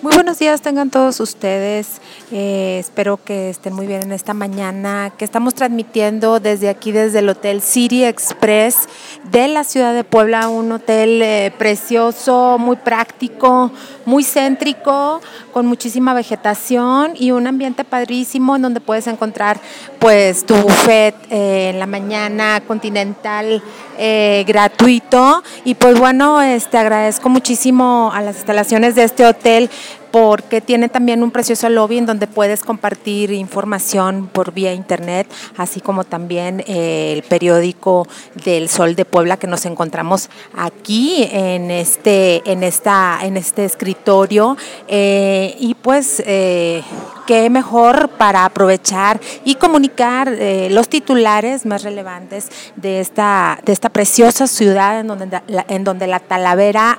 Muy buenos días tengan todos ustedes. Eh, espero que estén muy bien en esta mañana que estamos transmitiendo desde aquí, desde el Hotel City Express de la ciudad de Puebla, un hotel eh, precioso, muy práctico, muy céntrico, con muchísima vegetación y un ambiente padrísimo en donde puedes encontrar pues tu buffet eh, en la mañana continental gratuito. Y pues bueno, este agradezco muchísimo a las instalaciones de este hotel porque tiene también un precioso lobby en donde puedes compartir información por vía internet, así como también eh, el periódico del Sol de Puebla que nos encontramos aquí en este, en esta, en este escritorio. Eh, y pues eh, qué mejor para aprovechar y comunicar los titulares más relevantes de esta, de esta preciosa ciudad en donde en donde la Talavera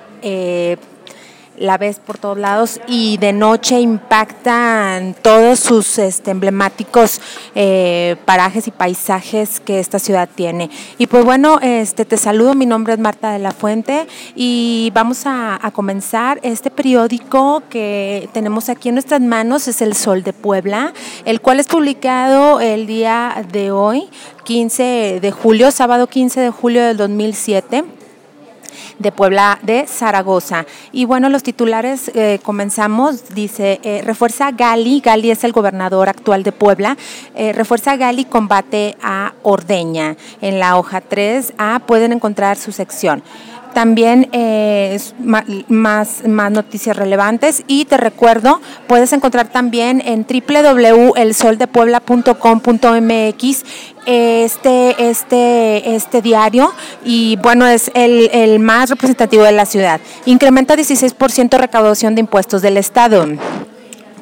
la ves por todos lados y de noche impactan todos sus este, emblemáticos eh, parajes y paisajes que esta ciudad tiene. Y pues bueno, este, te saludo, mi nombre es Marta de la Fuente y vamos a, a comenzar este periódico que tenemos aquí en nuestras manos, es El Sol de Puebla, el cual es publicado el día de hoy, 15 de julio, sábado 15 de julio del 2007 de Puebla de Zaragoza. Y bueno, los titulares eh, comenzamos, dice, eh, refuerza Gali, Gali es el gobernador actual de Puebla, eh, refuerza Gali combate a Ordeña. En la hoja 3A pueden encontrar su sección también eh, más, más noticias relevantes y te recuerdo, puedes encontrar también en www.elsoldepuebla.com.mx este, este, este diario y bueno, es el, el más representativo de la ciudad. Incrementa 16% recaudación de impuestos del Estado.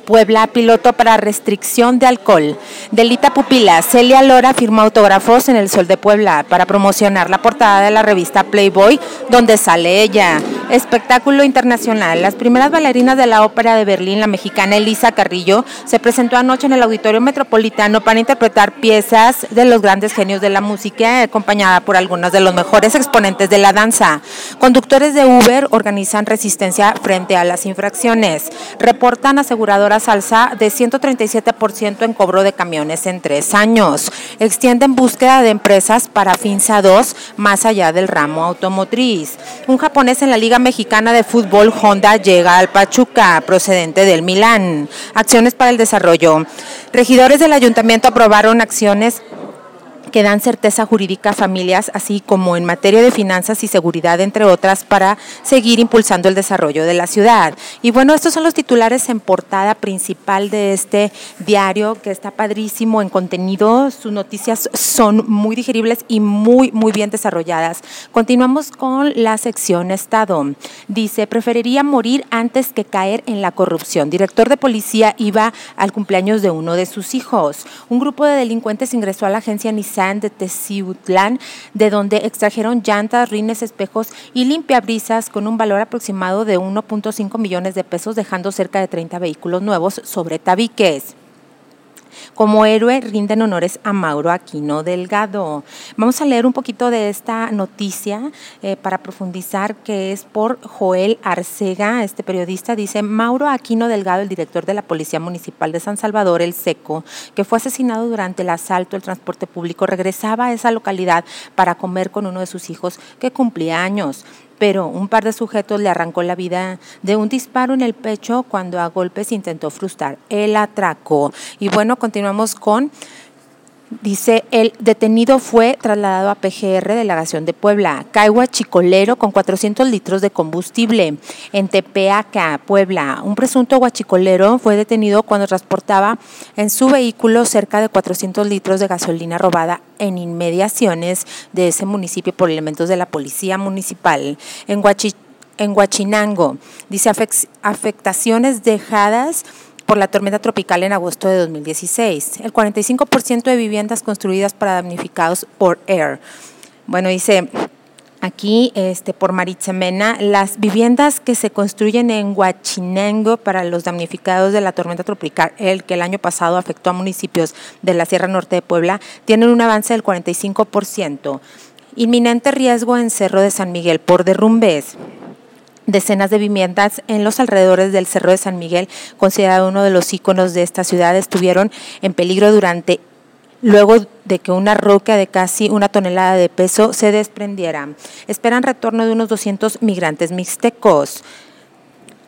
Puebla, piloto para restricción de alcohol. Delita Pupila, Celia Lora firmó autógrafos en el Sol de Puebla para promocionar la portada de la revista Playboy, donde sale ella. Espectáculo internacional. Las primeras bailarinas de la ópera de Berlín, la mexicana Elisa Carrillo, se presentó anoche en el Auditorio Metropolitano para interpretar piezas de los grandes genios de la música, acompañada por algunos de los mejores exponentes de la danza. Conductores de Uber organizan resistencia frente a las infracciones. Reportan aseguradoras salsa de 137% en cobro de camiones en tres años. Extienden búsqueda de empresas para FINSA 2 más allá del ramo automotriz. Un japonés en la Liga Mexicana de Fútbol Honda llega al Pachuca, procedente del Milán. Acciones para el desarrollo. Regidores del ayuntamiento aprobaron acciones que dan certeza jurídica a familias, así como en materia de finanzas y seguridad, entre otras, para seguir impulsando el desarrollo de la ciudad. Y bueno, estos son los titulares en portada principal de este diario, que está padrísimo en contenido. Sus noticias son muy digeribles y muy, muy bien desarrolladas. Continuamos con la sección Estado. Dice, preferiría morir antes que caer en la corrupción. Director de policía iba al cumpleaños de uno de sus hijos. Un grupo de delincuentes ingresó a la agencia de Teciutlán, de donde extrajeron llantas, rines, espejos y limpiabrisas con un valor aproximado de 1.5 millones de pesos, dejando cerca de 30 vehículos nuevos sobre tabiques. Como héroe rinden honores a Mauro Aquino Delgado. Vamos a leer un poquito de esta noticia eh, para profundizar que es por Joel Arcega, este periodista, dice Mauro Aquino Delgado, el director de la Policía Municipal de San Salvador, El Seco, que fue asesinado durante el asalto al transporte público, regresaba a esa localidad para comer con uno de sus hijos que cumplía años pero un par de sujetos le arrancó la vida de un disparo en el pecho cuando a golpes intentó frustrar el atraco. Y bueno, continuamos con... Dice, el detenido fue trasladado a PGR, delegación de Puebla. Caigua Chicolero con 400 litros de combustible. En Tepeaca, Puebla. Un presunto guachicolero fue detenido cuando transportaba en su vehículo cerca de 400 litros de gasolina robada en inmediaciones de ese municipio por elementos de la policía municipal. En, en Huachinango, dice afectaciones dejadas por la tormenta tropical en agosto de 2016. El 45% de viviendas construidas para damnificados por Air. Bueno, dice aquí este, por Maritzemena, las viviendas que se construyen en Huachinango para los damnificados de la tormenta tropical, el que el año pasado afectó a municipios de la Sierra Norte de Puebla, tienen un avance del 45%. Inminente riesgo en Cerro de San Miguel por derrumbes. Decenas de viviendas en los alrededores del Cerro de San Miguel, considerado uno de los íconos de esta ciudad, estuvieron en peligro durante luego de que una roca de casi una tonelada de peso se desprendiera. Esperan retorno de unos 200 migrantes mixtecos.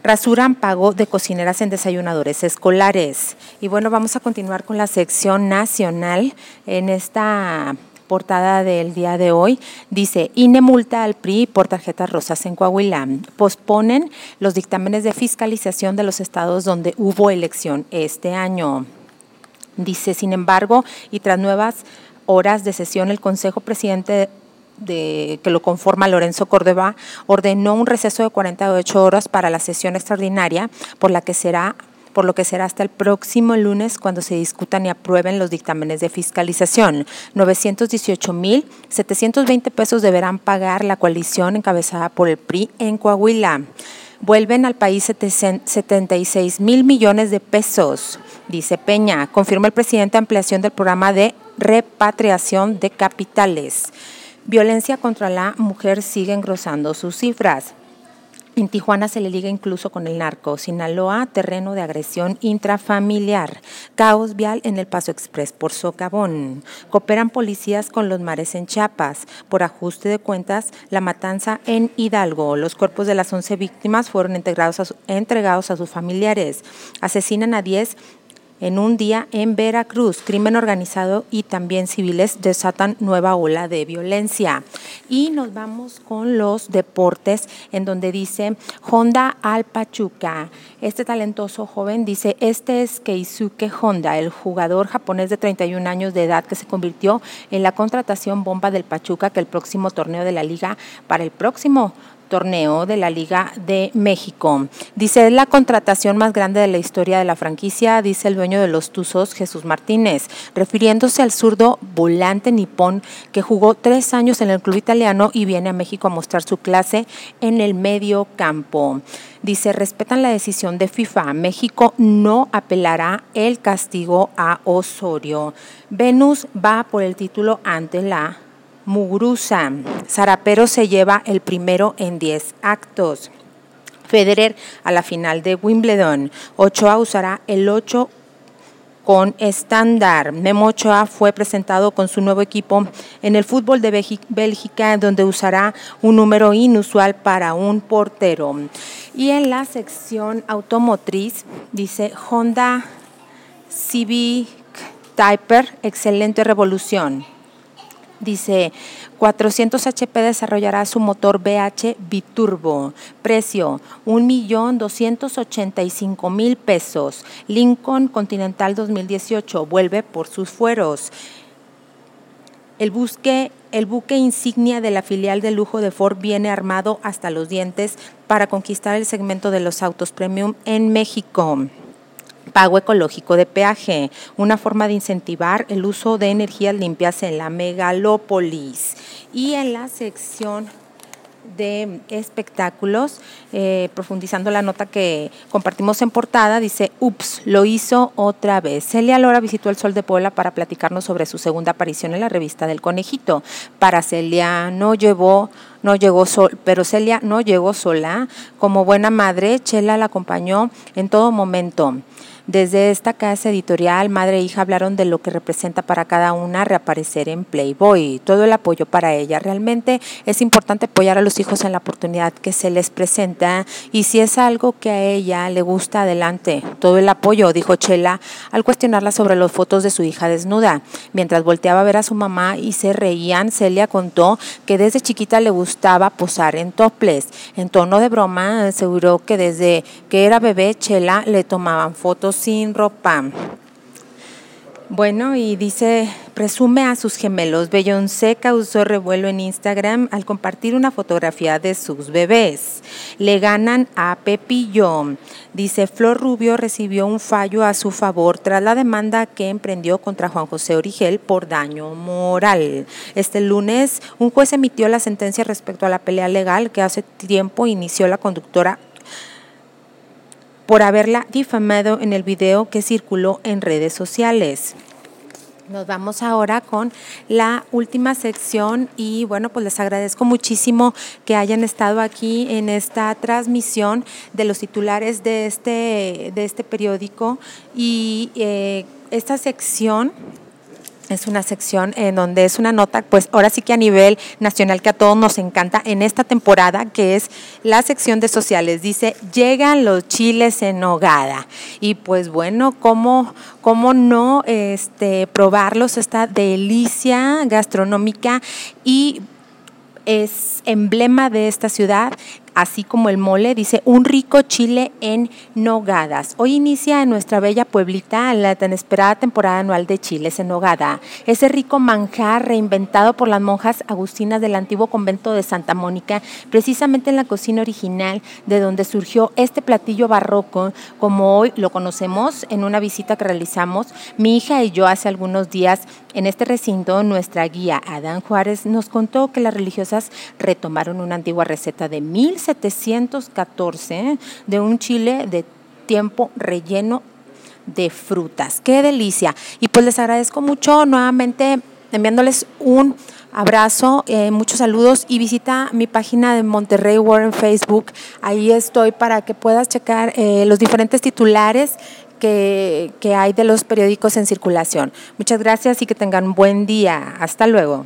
Rasuran pago de cocineras en desayunadores escolares. Y bueno, vamos a continuar con la sección nacional en esta portada del día de hoy. Dice, INE multa al PRI por tarjetas rosas en Coahuila. Posponen los dictámenes de fiscalización de los estados donde hubo elección este año. Dice, sin embargo, y tras nuevas horas de sesión, el Consejo Presidente de, que lo conforma Lorenzo Córdoba ordenó un receso de 48 horas para la sesión extraordinaria por la que será por lo que será hasta el próximo lunes cuando se discutan y aprueben los dictámenes de fiscalización. 918.720 pesos deberán pagar la coalición encabezada por el PRI en Coahuila. Vuelven al país 76 mil millones de pesos, dice Peña. Confirma el presidente ampliación del programa de repatriación de capitales. Violencia contra la mujer sigue engrosando sus cifras. En Tijuana se le liga incluso con el narco. Sinaloa, terreno de agresión intrafamiliar. Caos vial en el Paso Express por Socavón. Cooperan policías con los mares en Chiapas. Por ajuste de cuentas, la matanza en Hidalgo. Los cuerpos de las 11 víctimas fueron entregados a, entregados a sus familiares. Asesinan a 10 en un día en Veracruz, crimen organizado y también civiles desatan nueva ola de violencia. Y nos vamos con los deportes, en donde dice Honda al Pachuca. Este talentoso joven dice, este es Keisuke Honda, el jugador japonés de 31 años de edad que se convirtió en la contratación bomba del Pachuca, que el próximo torneo de la liga para el próximo torneo de la Liga de México. Dice, es la contratación más grande de la historia de la franquicia, dice el dueño de los Tuzos, Jesús Martínez, refiriéndose al zurdo volante nipón que jugó tres años en el club italiano y viene a México a mostrar su clase en el medio campo. Dice, respetan la decisión de FIFA. México no apelará el castigo a Osorio. Venus va por el título ante la Muguruza. Sarapero se lleva el primero en 10 actos. Federer a la final de Wimbledon. Ochoa usará el 8 con estándar. Memo Ochoa fue presentado con su nuevo equipo en el fútbol de Bélgica, donde usará un número inusual para un portero. Y en la sección automotriz dice Honda Civic Typer, excelente revolución. Dice, 400 HP desarrollará su motor BH Biturbo. Precio, 1.285.000 pesos. Lincoln Continental 2018 vuelve por sus fueros. El, el buque insignia de la filial de lujo de Ford viene armado hasta los dientes para conquistar el segmento de los autos premium en México. Pago ecológico de peaje, una forma de incentivar el uso de energías limpias en la megalópolis. Y en la sección de espectáculos, eh, profundizando la nota que compartimos en portada, dice, ups, lo hizo otra vez. Celia Lora visitó el Sol de Puebla para platicarnos sobre su segunda aparición en la revista del Conejito. Para Celia no llevó, no llegó sol, pero Celia no llegó sola. Como buena madre, Chela la acompañó en todo momento. Desde esta casa editorial, madre e hija hablaron de lo que representa para cada una reaparecer en Playboy, todo el apoyo para ella. Realmente es importante apoyar a los hijos en la oportunidad que se les presenta y si es algo que a ella le gusta, adelante. Todo el apoyo, dijo Chela al cuestionarla sobre las fotos de su hija desnuda. Mientras volteaba a ver a su mamá y se reían, Celia contó que desde chiquita le gustaba posar en toples. En tono de broma, aseguró que desde que era bebé, Chela le tomaban fotos sin ropa. Bueno, y dice, presume a sus gemelos. Beyoncé causó revuelo en Instagram al compartir una fotografía de sus bebés. Le ganan a Pepillo. Dice, Flor Rubio recibió un fallo a su favor tras la demanda que emprendió contra Juan José Origel por daño moral. Este lunes, un juez emitió la sentencia respecto a la pelea legal que hace tiempo inició la conductora por haberla difamado en el video que circuló en redes sociales. Nos vamos ahora con la última sección y bueno, pues les agradezco muchísimo que hayan estado aquí en esta transmisión de los titulares de este, de este periódico. Y eh, esta sección es una sección en donde es una nota, pues ahora sí que a nivel nacional que a todos nos encanta en esta temporada, que es la sección de sociales. Dice, llegan los chiles en hogada. Y pues bueno, ¿cómo, cómo no este, probarlos? Esta delicia gastronómica y es emblema de esta ciudad así como el mole, dice un rico chile en nogadas. Hoy inicia en nuestra bella Pueblita la tan esperada temporada anual de chiles en nogada. Ese rico manjar reinventado por las monjas agustinas del antiguo convento de Santa Mónica, precisamente en la cocina original de donde surgió este platillo barroco, como hoy lo conocemos en una visita que realizamos mi hija y yo hace algunos días en este recinto. Nuestra guía Adán Juárez nos contó que las religiosas retomaron una antigua receta de mil 714 de un chile de tiempo relleno de frutas. ¡Qué delicia! Y pues les agradezco mucho nuevamente enviándoles un abrazo, eh, muchos saludos y visita mi página de Monterrey World en Facebook. Ahí estoy para que puedas checar eh, los diferentes titulares que, que hay de los periódicos en circulación. Muchas gracias y que tengan un buen día. Hasta luego.